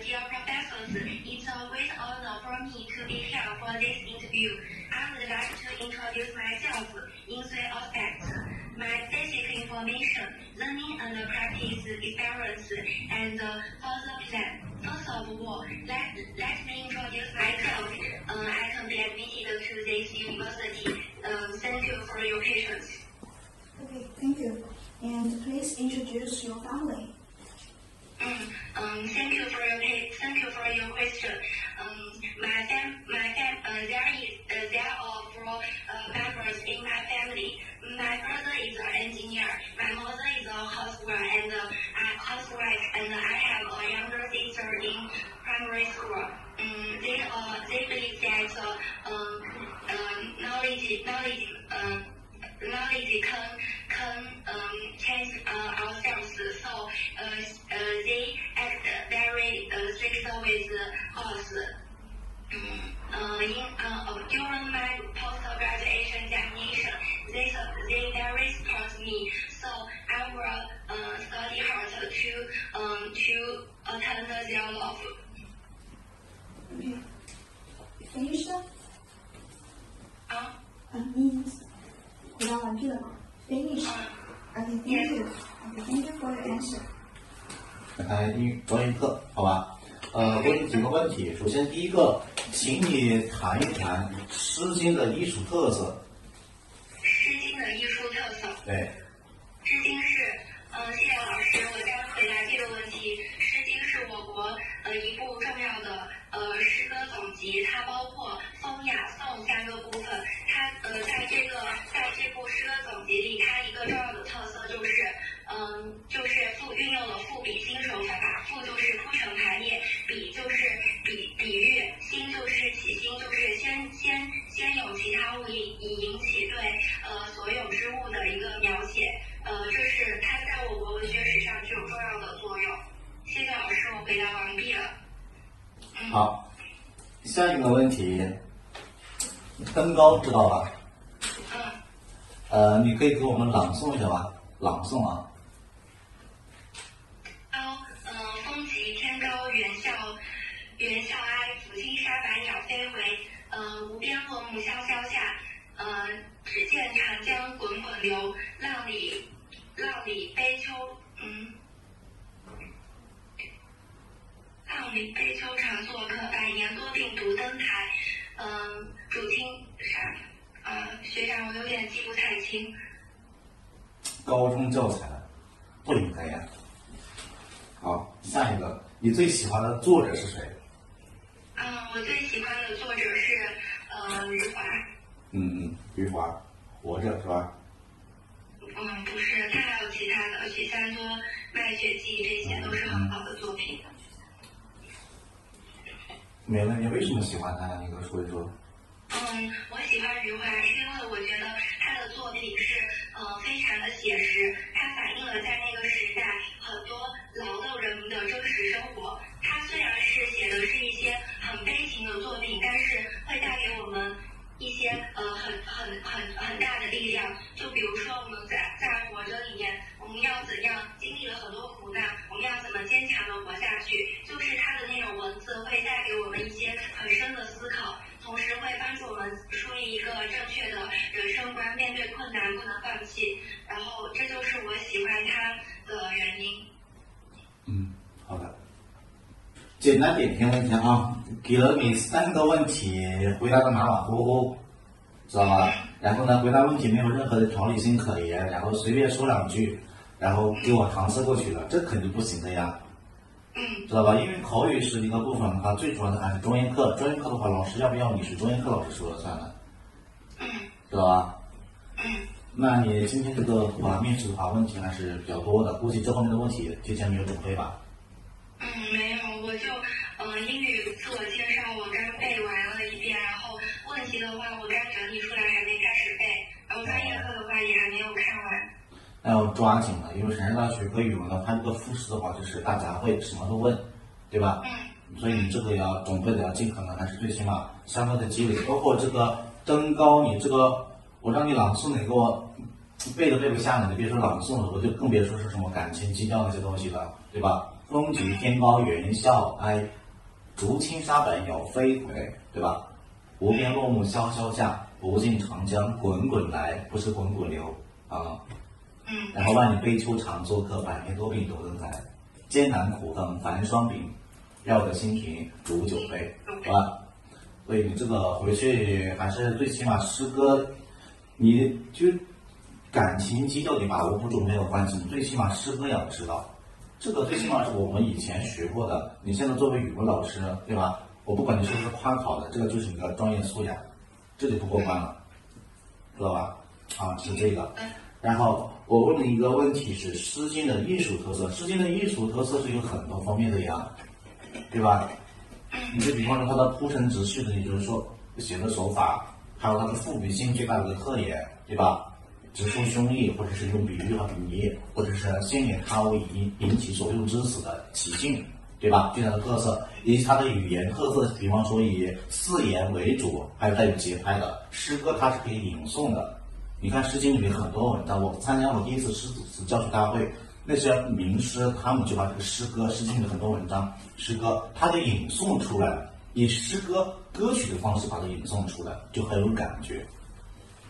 dear professors, it's a great honor for me to be here for this interview. I would like to introduce myself in three aspects. My basic information, learning and practice experience, and further plan. First of all, let, let me introduce myself. Uh, I can be admitted to this university. Um, thank you for your patience. Okay, thank you. And please introduce your family. 啊，啊，你，回答完毕了吗？finish，啊，finish，啊？英语专业课，好吧，呃，问你几个问题，首先第一个，请你谈一谈《诗经》的艺术特色。《诗经》的艺术特色。对。登高知道吧？嗯，呃，你可以给我们朗诵一下吧？朗诵啊。高，呃，风急天高，猿啸，猿啸哀，抚青沙，百鸟飞回。呃，无边落木萧萧下，呃，只见长江滚滚流，浪里浪里悲秋，嗯。浪里悲秋常作客，百年多病独登台。嗯、主听啥？呃，学长，我有点记不太清。高中教材不应该呀。好，下一个，你最喜欢的作者是谁？嗯，我最喜欢的作者是呃余华。嗯嗯，余华，活着是吧？嗯，不是，他还有其他的《许三多》《卖血记》，这些都是很好的作品。没了，你为什么喜欢他？你给我说一说。嗯，我喜欢余华，是因为我觉得他的作品是呃非常的写实，它反映了在那个时代很多劳动人民的真实生活。他虽然是写的是一些很悲情的作品，但是会带给我们一些呃很很很很大的力量。就比如说我们在在活着里面，我们要怎样经历了很多苦难，我们要怎么坚强的活下去？就是他的那种文字会带给我们一些很深的思考。同时会帮助我们树立一个正确的人生观，面对困难不能放弃。然后这就是我喜欢他的原因。嗯，好的。简单点评一下啊，给了你三个问题，回答的马马虎虎，知道吧？然后呢，回答问题没有任何的条理性可言，然后随便说两句，然后给我搪塞过去了，这肯定不行的呀，嗯知道吧？因为口语是一个部分的话，最主要的还是专业课，专业课的话，老师要不要你是专业课老师说了算的，嗯知道吧？嗯那你今天这个话面试的话，问题还是比较多的，估计这方面的问题提前没有准备吧？嗯，没有，我就呃英语自我介绍我刚背完了一遍，然后问题的话我刚整理出来还没开始背，然后专业课的话也还没有看完。那要抓紧了，因为城市大学和语文的，它这个复试的话就是大家会什么都问，对吧？嗯所以你这个要准备的要尽可能，还是最起码相关的积累，包括这个登高，你这个我让你朗诵，你给我背都背不下来，你别说朗诵了，我就更别说是什么感情基调那些东西了，对吧？风急天高猿啸哀，竹青沙本有飞回，对吧？无边落木萧萧下，不尽长江滚滚来，不是滚滚流啊。嗯然后万里悲秋常作客，百年多病独登台。艰难苦恨繁霜鬓，要得新停如酒杯，好吧？所以你这个回去还是最起码诗歌，你就感情基调你把握不住没有关系，你最起码诗歌要知道。这个最起码是我们以前学过的。你现在作为语文老师，对吧？我不管你是不是夸考的，这个就是你的专业素养，这就不过关了，知道吧？啊，是这个。然后我问你一个问题是《诗经》的艺术特色，《诗经》的艺术特色是有很多方面的呀，对吧？你就比方说它的铺陈直叙的，也就是说写的手法，还有它的赋比性最大的特点，对吧？直抒胸臆，或者是用比喻和比拟，或者是先引他为引引起所用之词的起兴，对吧？最大的特色，以及它的语言特色，比方说以四言为主，还有带有节拍的诗歌，它是可以吟诵的。你看《诗经》里面很多文章，我参加我第一次诗词教学大会，那些名师他们就把这个诗歌，《诗经》里的很多文章、诗歌，它给吟诵出来，以诗歌歌曲的方式把它吟诵出来，就很有感觉。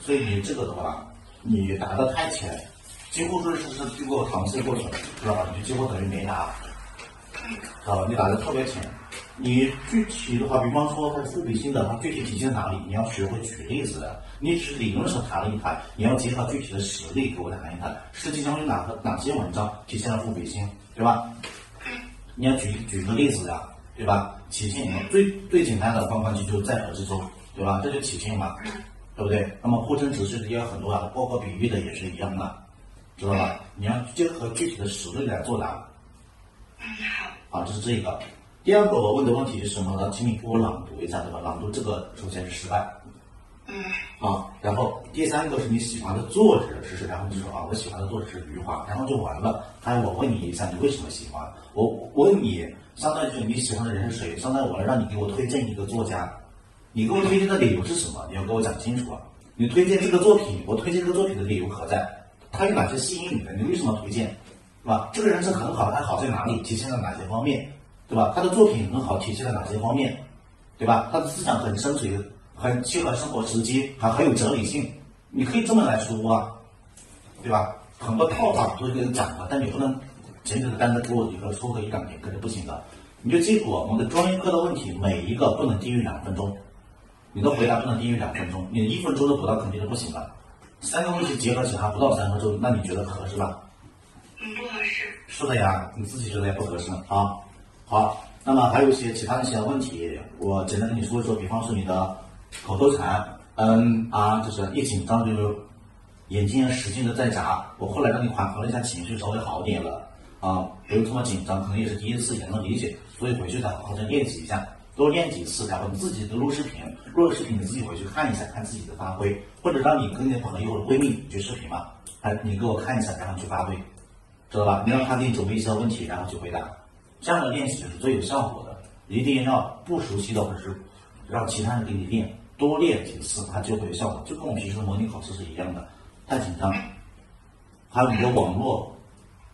所以你这个的话，你答的太浅，几乎说是是经过搪塞过程，知道吧？你几乎等于没答，知道吧？你答的特别浅。你具体的话，比方说它的赋比性的，它具体体现在哪里？你要学会举例子的。你只是理论上谈了一谈，你要结合具体的实例给我谈一谈。实际上有哪个哪些文章体现了赋比性，对吧？你要举举个例子呀，对吧？起兴最最简单的方法就就在河之中，对吧？这就起兴嘛，对不对？那么铺陈直叙的也有很多啊，包括比喻的也是一样的，知道吧？你要结合具体的实例来作答。嗯，好。啊，这是这一个。第二个我问的问题是什么呢？请你给我朗读一下，对吧？朗读这个首先是失败。嗯啊，然后第三个是你喜欢的作者是谁？然后你说啊，我喜欢的作者是余华，然后就完了。还有我问你一下，你为什么喜欢？我我问你，相当于就是你喜欢的人是谁？相当于我来让你给我推荐一个作家，你给我推荐的理由是什么？你要给我讲清楚啊！你推荐这个作品，我推荐这个作品的理由何在？他有哪些吸引你的？你为什么推荐？对吧？这个人是很好，他好在哪里？体现在哪些方面？对吧？他的作品很好，体现在哪些方面？对吧？他的思想很深邃，很切合生活实际，还很有哲理性。你可以这么来说啊，对吧？很多套法都是给你讲的，但你不能简简单单的给我一个说个一两点，可是不行的。你就记住我们的专业课的问题，每一个不能低于两分钟，你的回答不能低于两分钟，你一分钟都不到肯定是不行的。三个问题结合起来还不到三分钟，那你觉得合适吧？嗯，不合适。是的呀，你自己觉得也不合适啊。好，那么还有一些其他的一些问题，我简单跟你说一说。比方说你的口头禅，嗯啊，就是一紧张就眼睛使劲的在眨。我后来让你缓和了一下情绪，稍微好点了啊，不用这么紧张，可能也是第一次，也能理解。所以回去再好好的练习一下，多练几次，然后你自己的录视频，录了视频你自己回去看一下，看自己的发挥，或者让你跟你的朋友或者闺蜜去视频嘛，哎，你给我看一下，然后去发挥，知道吧？你让他给你准备一些问题，然后去回答。这样的练习是最有效果的，一定要不熟悉的或者是让其他人给你练，多练几次，它就会有效果。就跟我们平时的模拟考试是一样的，太紧张，还有你的网络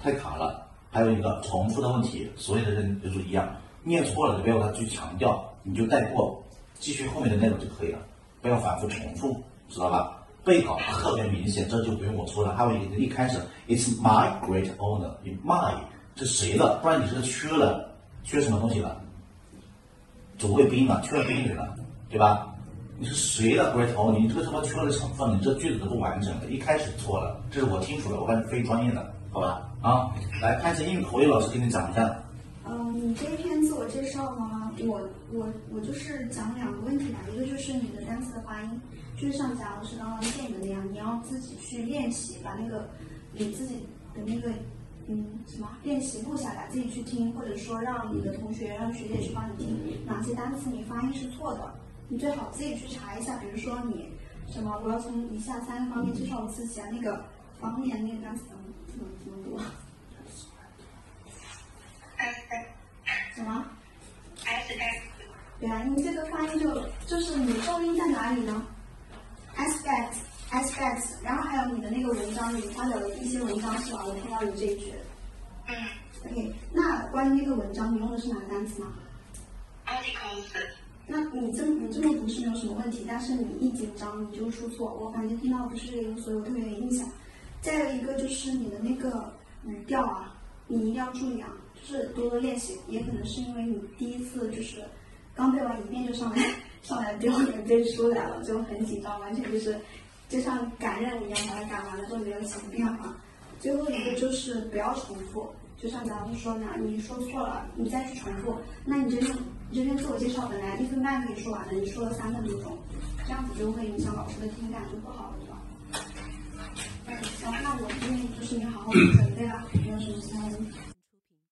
太卡了，还有一个重复的问题，所有的人都是一样，念错了就不要他去强调，你就带过，继续后面的内容就可以了，不要反复重复，知道吧？背稿特别明显，这就不用我说了。还有一个一开始，It's my great honor，你 my。是谁的？不然你是缺了，缺什么东西了？主谓宾嘛，缺了宾语了，对吧？你是谁的 great honor？你这个他妈缺了成分，你这句子都不完整的，一开始错了，这是我听出来，我看是非专业的，好吧？啊，来看一下英语口语老师给你讲一下。嗯，你这篇介绍呢，我我我就是讲两个问题吧，一个就是你的单词的发音，就是像贾老师刚刚建议的那样，你要自己去练习，把那个你自己的那个。嗯，什么练习录下来，自己去听，或者说让你的同学、让学姐去帮你听，哪些单词你发音是错的，你最好自己去查一下。比如说你什么，我要从以下三个方面介绍我自己啊，那个方面那个单词怎么怎么怎么读？什么？S S。对啊，你这个发音就就是你重音在哪里呢？aspect。aspects，然后还有你的那个文章，你发表的一些文章是吧？我看到有这一句。嗯。OK，那关于那个文章，你用的是哪个单词吗？articles, 那你这你这么读是没有什么问题，但是你一紧张你就出错，我反正听到不是这个，所以我特别有印象。再有一个就是你的那个语调啊，你一定要注意啊，就是多多练习。也可能是因为你第一次就是刚背完一遍就上来上来表演背出来了，就很紧张，完全就是就像赶任务一样把它赶完了都没有起变化。最后一个就是不要重复，就像咱们说那样，你说错了，你再去重复，那你这篇你这篇自我介绍本来一分半可以说完的，你说了三分多钟，这样子就会影响老师的听感，就不好了，对吧？嗯，行，那我建议就是你好好准备吧，没有什么其他问题。